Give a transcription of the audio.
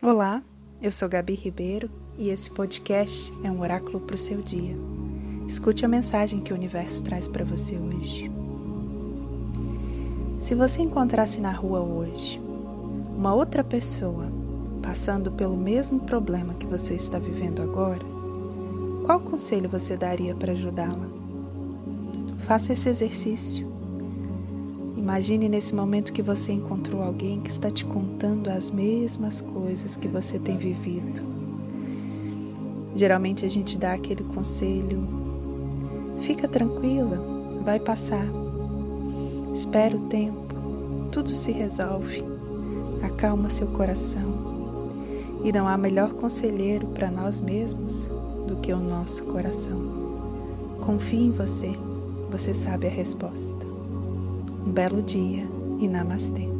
Olá, eu sou Gabi Ribeiro e esse podcast é um oráculo para o seu dia. Escute a mensagem que o universo traz para você hoje. Se você encontrasse na rua hoje uma outra pessoa passando pelo mesmo problema que você está vivendo agora, qual conselho você daria para ajudá-la? Faça esse exercício. Imagine nesse momento que você encontrou alguém que está te contando as mesmas coisas que você tem vivido. Geralmente a gente dá aquele conselho: fica tranquila, vai passar. Espera o tempo, tudo se resolve. Acalma seu coração. E não há melhor conselheiro para nós mesmos do que o nosso coração. Confie em você, você sabe a resposta. Um belo dia e namastê.